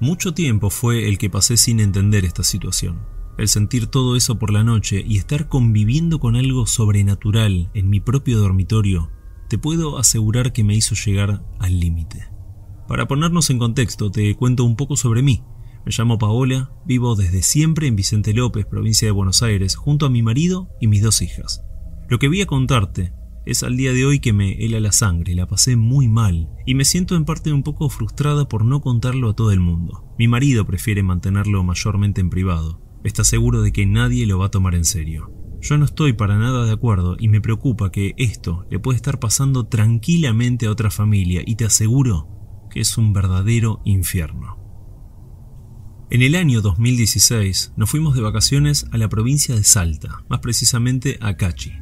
Mucho tiempo fue el que pasé sin entender esta situación. El sentir todo eso por la noche y estar conviviendo con algo sobrenatural en mi propio dormitorio, te puedo asegurar que me hizo llegar al límite. Para ponernos en contexto, te cuento un poco sobre mí. Me llamo Paola, vivo desde siempre en Vicente López, provincia de Buenos Aires, junto a mi marido y mis dos hijas. Lo que voy a contarte es al día de hoy que me hela la sangre, la pasé muy mal y me siento en parte un poco frustrada por no contarlo a todo el mundo. Mi marido prefiere mantenerlo mayormente en privado. Está seguro de que nadie lo va a tomar en serio. Yo no estoy para nada de acuerdo y me preocupa que esto le puede estar pasando tranquilamente a otra familia y te aseguro que es un verdadero infierno. En el año 2016 nos fuimos de vacaciones a la provincia de Salta, más precisamente a Cachi,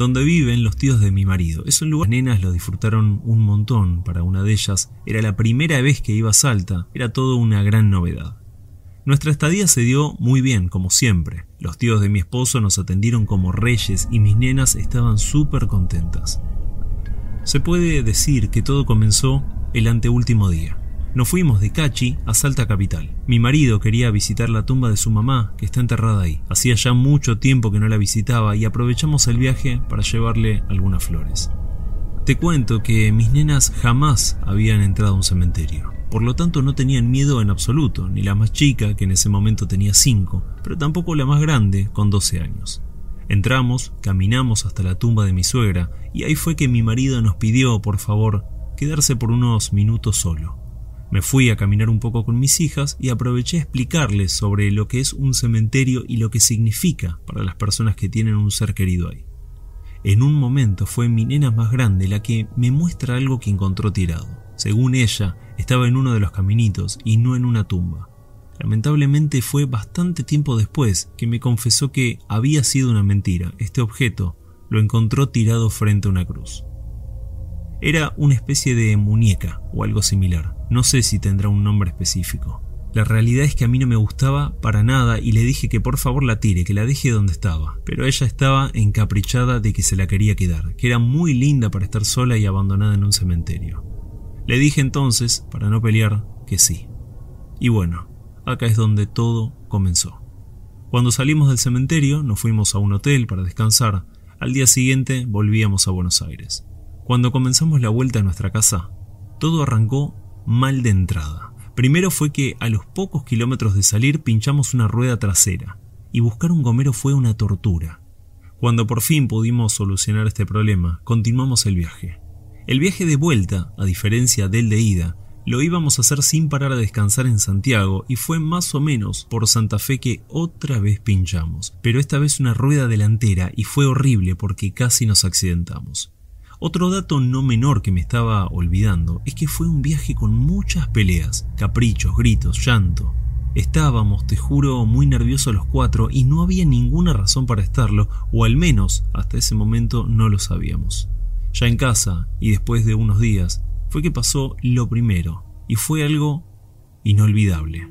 donde viven los tíos de mi marido. Es un lugar, las nenas lo disfrutaron un montón, para una de ellas era la primera vez que iba a Salta, era todo una gran novedad. Nuestra estadía se dio muy bien, como siempre. Los tíos de mi esposo nos atendieron como reyes y mis nenas estaban súper contentas. Se puede decir que todo comenzó el anteúltimo día. Nos fuimos de Cachi a Salta Capital. Mi marido quería visitar la tumba de su mamá, que está enterrada ahí. Hacía ya mucho tiempo que no la visitaba y aprovechamos el viaje para llevarle algunas flores. Te cuento que mis nenas jamás habían entrado a un cementerio. Por lo tanto no tenían miedo en absoluto, ni la más chica, que en ese momento tenía 5, pero tampoco la más grande, con 12 años. Entramos, caminamos hasta la tumba de mi suegra, y ahí fue que mi marido nos pidió, por favor, quedarse por unos minutos solo. Me fui a caminar un poco con mis hijas y aproveché a explicarles sobre lo que es un cementerio y lo que significa para las personas que tienen un ser querido ahí. En un momento fue mi nena más grande la que me muestra algo que encontró tirado. Según ella, estaba en uno de los caminitos y no en una tumba. Lamentablemente fue bastante tiempo después que me confesó que había sido una mentira. Este objeto lo encontró tirado frente a una cruz. Era una especie de muñeca o algo similar. No sé si tendrá un nombre específico. La realidad es que a mí no me gustaba para nada y le dije que por favor la tire, que la deje donde estaba. Pero ella estaba encaprichada de que se la quería quedar, que era muy linda para estar sola y abandonada en un cementerio. Le dije entonces, para no pelear, que sí. Y bueno, acá es donde todo comenzó. Cuando salimos del cementerio nos fuimos a un hotel para descansar. Al día siguiente volvíamos a Buenos Aires. Cuando comenzamos la vuelta a nuestra casa, todo arrancó mal de entrada. Primero fue que a los pocos kilómetros de salir pinchamos una rueda trasera, y buscar un gomero fue una tortura. Cuando por fin pudimos solucionar este problema, continuamos el viaje. El viaje de vuelta, a diferencia del de ida, lo íbamos a hacer sin parar a descansar en Santiago y fue más o menos por Santa Fe que otra vez pinchamos, pero esta vez una rueda delantera y fue horrible porque casi nos accidentamos. Otro dato no menor que me estaba olvidando es que fue un viaje con muchas peleas, caprichos, gritos, llanto. Estábamos, te juro, muy nerviosos los cuatro y no había ninguna razón para estarlo, o al menos hasta ese momento no lo sabíamos. Ya en casa, y después de unos días, fue que pasó lo primero, y fue algo inolvidable.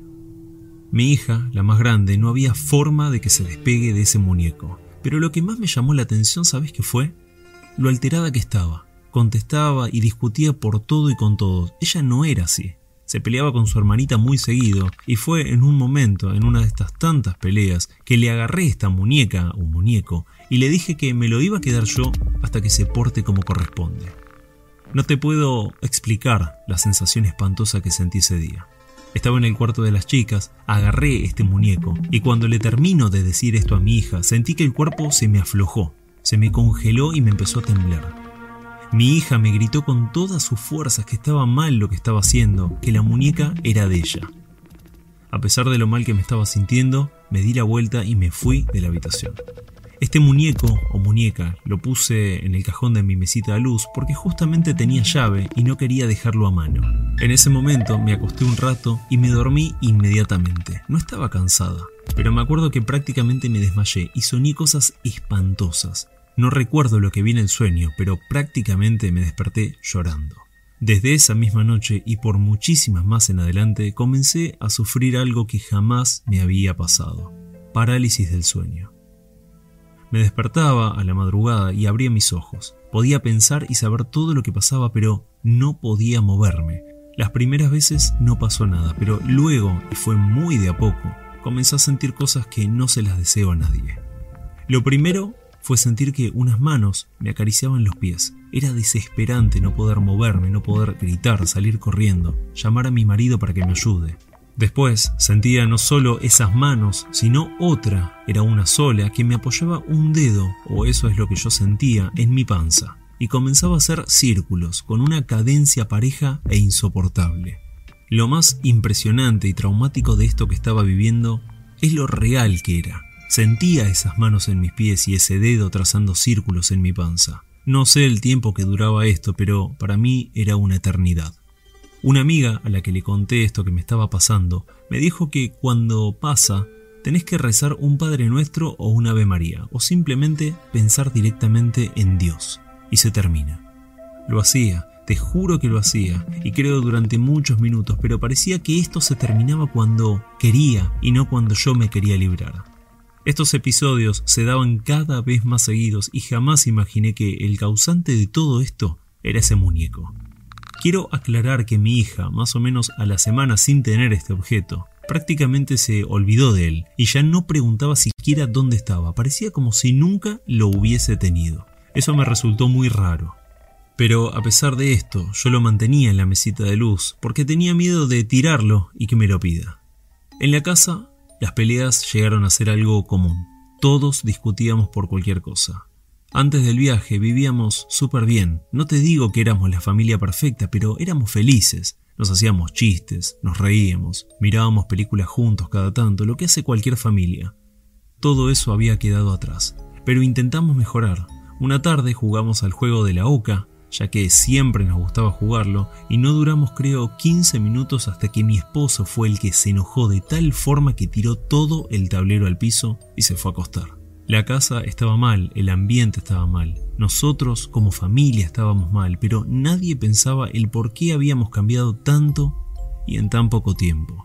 Mi hija, la más grande, no había forma de que se despegue de ese muñeco. Pero lo que más me llamó la atención, ¿sabes qué fue? Lo alterada que estaba. Contestaba y discutía por todo y con todos. Ella no era así. Se peleaba con su hermanita muy seguido y fue en un momento, en una de estas tantas peleas, que le agarré esta muñeca o muñeco y le dije que me lo iba a quedar yo hasta que se porte como corresponde. No te puedo explicar la sensación espantosa que sentí ese día. Estaba en el cuarto de las chicas, agarré este muñeco y cuando le termino de decir esto a mi hija, sentí que el cuerpo se me aflojó se me congeló y me empezó a temblar. Mi hija me gritó con todas sus fuerzas que estaba mal lo que estaba haciendo, que la muñeca era de ella. A pesar de lo mal que me estaba sintiendo, me di la vuelta y me fui de la habitación. Este muñeco o muñeca lo puse en el cajón de mi mesita de luz porque justamente tenía llave y no quería dejarlo a mano. En ese momento me acosté un rato y me dormí inmediatamente. No estaba cansada, pero me acuerdo que prácticamente me desmayé y soñé cosas espantosas. No recuerdo lo que vi en el sueño, pero prácticamente me desperté llorando. Desde esa misma noche y por muchísimas más en adelante comencé a sufrir algo que jamás me había pasado. Parálisis del sueño. Me despertaba a la madrugada y abría mis ojos. Podía pensar y saber todo lo que pasaba, pero no podía moverme. Las primeras veces no pasó nada, pero luego, y fue muy de a poco, comencé a sentir cosas que no se las deseo a nadie. Lo primero fue sentir que unas manos me acariciaban los pies. Era desesperante no poder moverme, no poder gritar, salir corriendo, llamar a mi marido para que me ayude. Después sentía no solo esas manos, sino otra, era una sola, que me apoyaba un dedo, o eso es lo que yo sentía, en mi panza, y comenzaba a hacer círculos, con una cadencia pareja e insoportable. Lo más impresionante y traumático de esto que estaba viviendo es lo real que era. Sentía esas manos en mis pies y ese dedo trazando círculos en mi panza. No sé el tiempo que duraba esto, pero para mí era una eternidad. Una amiga a la que le conté esto que me estaba pasando me dijo que cuando pasa tenés que rezar un Padre Nuestro o un Ave María, o simplemente pensar directamente en Dios, y se termina. Lo hacía, te juro que lo hacía, y creo durante muchos minutos, pero parecía que esto se terminaba cuando quería y no cuando yo me quería librar. Estos episodios se daban cada vez más seguidos y jamás imaginé que el causante de todo esto era ese muñeco. Quiero aclarar que mi hija, más o menos a la semana sin tener este objeto, prácticamente se olvidó de él y ya no preguntaba siquiera dónde estaba, parecía como si nunca lo hubiese tenido. Eso me resultó muy raro. Pero a pesar de esto, yo lo mantenía en la mesita de luz porque tenía miedo de tirarlo y que me lo pida. En la casa, las peleas llegaron a ser algo común. Todos discutíamos por cualquier cosa. Antes del viaje vivíamos súper bien. No te digo que éramos la familia perfecta, pero éramos felices. Nos hacíamos chistes, nos reíamos, mirábamos películas juntos cada tanto, lo que hace cualquier familia. Todo eso había quedado atrás, pero intentamos mejorar. Una tarde jugamos al juego de la oca, ya que siempre nos gustaba jugarlo, y no duramos creo 15 minutos hasta que mi esposo fue el que se enojó de tal forma que tiró todo el tablero al piso y se fue a acostar. La casa estaba mal, el ambiente estaba mal, nosotros como familia estábamos mal, pero nadie pensaba el por qué habíamos cambiado tanto y en tan poco tiempo.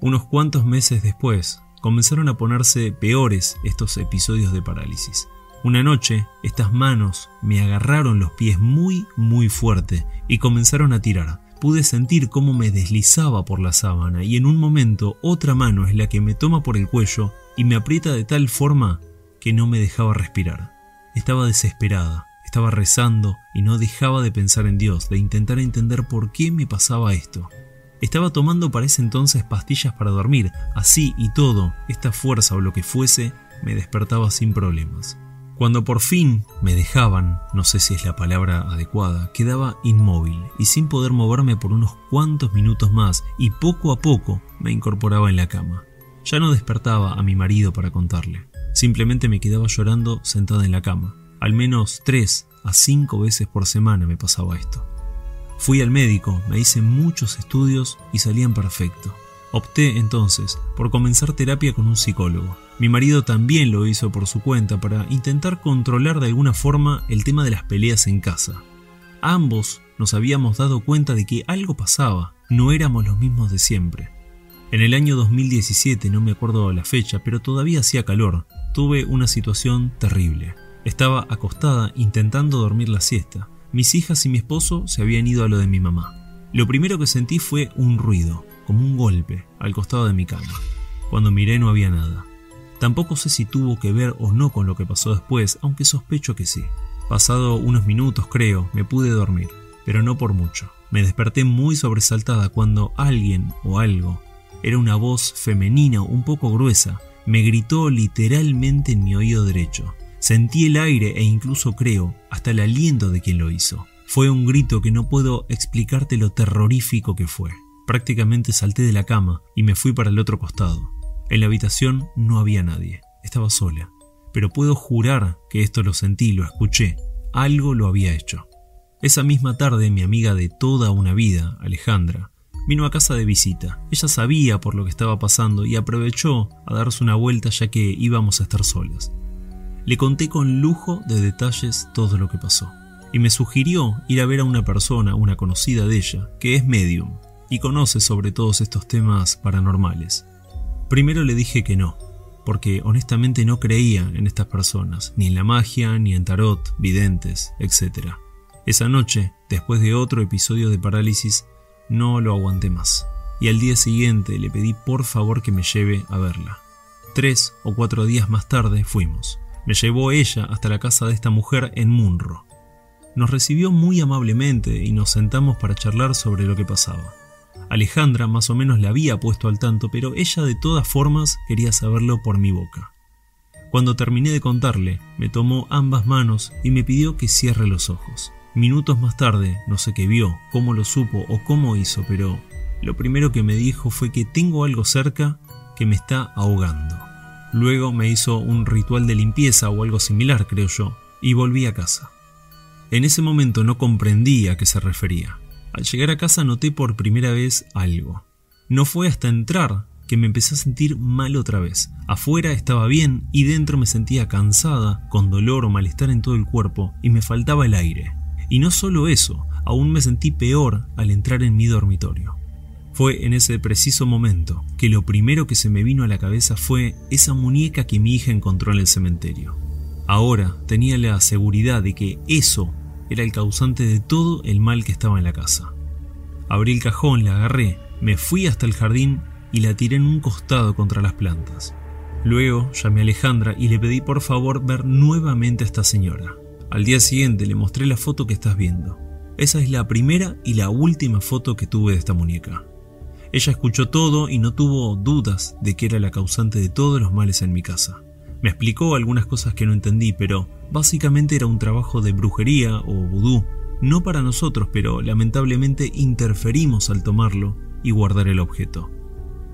Unos cuantos meses después, comenzaron a ponerse peores estos episodios de parálisis. Una noche, estas manos me agarraron los pies muy, muy fuerte y comenzaron a tirar. Pude sentir cómo me deslizaba por la sábana y en un momento otra mano es la que me toma por el cuello y me aprieta de tal forma que no me dejaba respirar. Estaba desesperada, estaba rezando y no dejaba de pensar en Dios, de intentar entender por qué me pasaba esto. Estaba tomando para ese entonces pastillas para dormir, así y todo, esta fuerza o lo que fuese, me despertaba sin problemas. Cuando por fin me dejaban, no sé si es la palabra adecuada, quedaba inmóvil y sin poder moverme por unos cuantos minutos más y poco a poco me incorporaba en la cama. Ya no despertaba a mi marido para contarle, simplemente me quedaba llorando sentada en la cama. Al menos tres a cinco veces por semana me pasaba esto. Fui al médico, me hice muchos estudios y salían perfecto. Opté entonces por comenzar terapia con un psicólogo. Mi marido también lo hizo por su cuenta para intentar controlar de alguna forma el tema de las peleas en casa. Ambos nos habíamos dado cuenta de que algo pasaba, no éramos los mismos de siempre. En el año 2017, no me acuerdo la fecha, pero todavía hacía calor, tuve una situación terrible. Estaba acostada intentando dormir la siesta. Mis hijas y mi esposo se habían ido a lo de mi mamá. Lo primero que sentí fue un ruido, como un golpe, al costado de mi cama. Cuando miré no había nada. Tampoco sé si tuvo que ver o no con lo que pasó después, aunque sospecho que sí. Pasado unos minutos, creo, me pude dormir, pero no por mucho. Me desperté muy sobresaltada cuando alguien o algo, era una voz femenina un poco gruesa, me gritó literalmente en mi oído derecho. Sentí el aire e incluso creo, hasta el aliento de quien lo hizo. Fue un grito que no puedo explicarte lo terrorífico que fue. Prácticamente salté de la cama y me fui para el otro costado. En la habitación no había nadie, estaba sola. Pero puedo jurar que esto lo sentí, lo escuché. Algo lo había hecho. Esa misma tarde mi amiga de toda una vida, Alejandra, vino a casa de visita. Ella sabía por lo que estaba pasando y aprovechó a darse una vuelta ya que íbamos a estar solas. Le conté con lujo de detalles todo lo que pasó y me sugirió ir a ver a una persona, una conocida de ella, que es medium y conoce sobre todos estos temas paranormales. Primero le dije que no, porque honestamente no creía en estas personas, ni en la magia, ni en tarot, videntes, etc. Esa noche, después de otro episodio de parálisis, no lo aguanté más. Y al día siguiente le pedí por favor que me lleve a verla. Tres o cuatro días más tarde fuimos. Me llevó ella hasta la casa de esta mujer en Munro. Nos recibió muy amablemente y nos sentamos para charlar sobre lo que pasaba. Alejandra más o menos la había puesto al tanto, pero ella de todas formas quería saberlo por mi boca. Cuando terminé de contarle, me tomó ambas manos y me pidió que cierre los ojos. Minutos más tarde, no sé qué vio, cómo lo supo o cómo hizo, pero lo primero que me dijo fue que tengo algo cerca que me está ahogando. Luego me hizo un ritual de limpieza o algo similar, creo yo, y volví a casa. En ese momento no comprendí a qué se refería. Al llegar a casa noté por primera vez algo. No fue hasta entrar que me empecé a sentir mal otra vez. Afuera estaba bien y dentro me sentía cansada, con dolor o malestar en todo el cuerpo y me faltaba el aire. Y no solo eso, aún me sentí peor al entrar en mi dormitorio. Fue en ese preciso momento que lo primero que se me vino a la cabeza fue esa muñeca que mi hija encontró en el cementerio. Ahora tenía la seguridad de que eso era el causante de todo el mal que estaba en la casa. Abrí el cajón, la agarré, me fui hasta el jardín y la tiré en un costado contra las plantas. Luego llamé a Alejandra y le pedí por favor ver nuevamente a esta señora. Al día siguiente le mostré la foto que estás viendo. Esa es la primera y la última foto que tuve de esta muñeca. Ella escuchó todo y no tuvo dudas de que era la causante de todos los males en mi casa. Me explicó algunas cosas que no entendí, pero básicamente era un trabajo de brujería o vudú. No para nosotros, pero lamentablemente interferimos al tomarlo y guardar el objeto.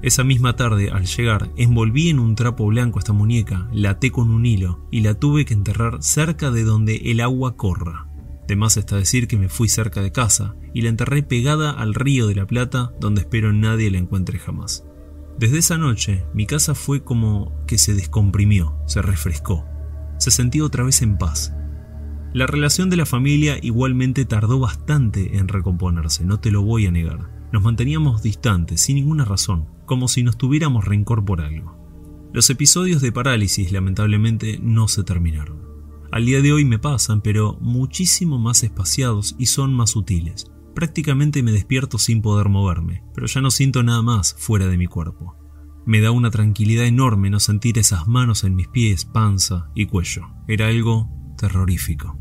Esa misma tarde, al llegar, envolví en un trapo blanco esta muñeca, la até con un hilo y la tuve que enterrar cerca de donde el agua corra. De más está decir que me fui cerca de casa y la enterré pegada al río de la Plata, donde espero nadie la encuentre jamás. Desde esa noche, mi casa fue como que se descomprimió, se refrescó. Se sentía otra vez en paz. La relación de la familia igualmente tardó bastante en recomponerse, no te lo voy a negar. Nos manteníamos distantes, sin ninguna razón, como si nos tuviéramos rencor por algo. Los episodios de parálisis lamentablemente no se terminaron. Al día de hoy me pasan, pero muchísimo más espaciados y son más sutiles. Prácticamente me despierto sin poder moverme, pero ya no siento nada más fuera de mi cuerpo. Me da una tranquilidad enorme no sentir esas manos en mis pies, panza y cuello. Era algo terrorífico.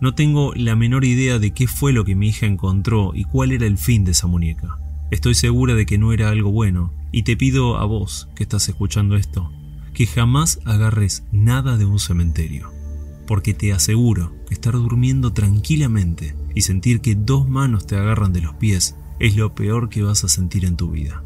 No tengo la menor idea de qué fue lo que mi hija encontró y cuál era el fin de esa muñeca. Estoy segura de que no era algo bueno, y te pido a vos, que estás escuchando esto, que jamás agarres nada de un cementerio, porque te aseguro que estar durmiendo tranquilamente y sentir que dos manos te agarran de los pies es lo peor que vas a sentir en tu vida.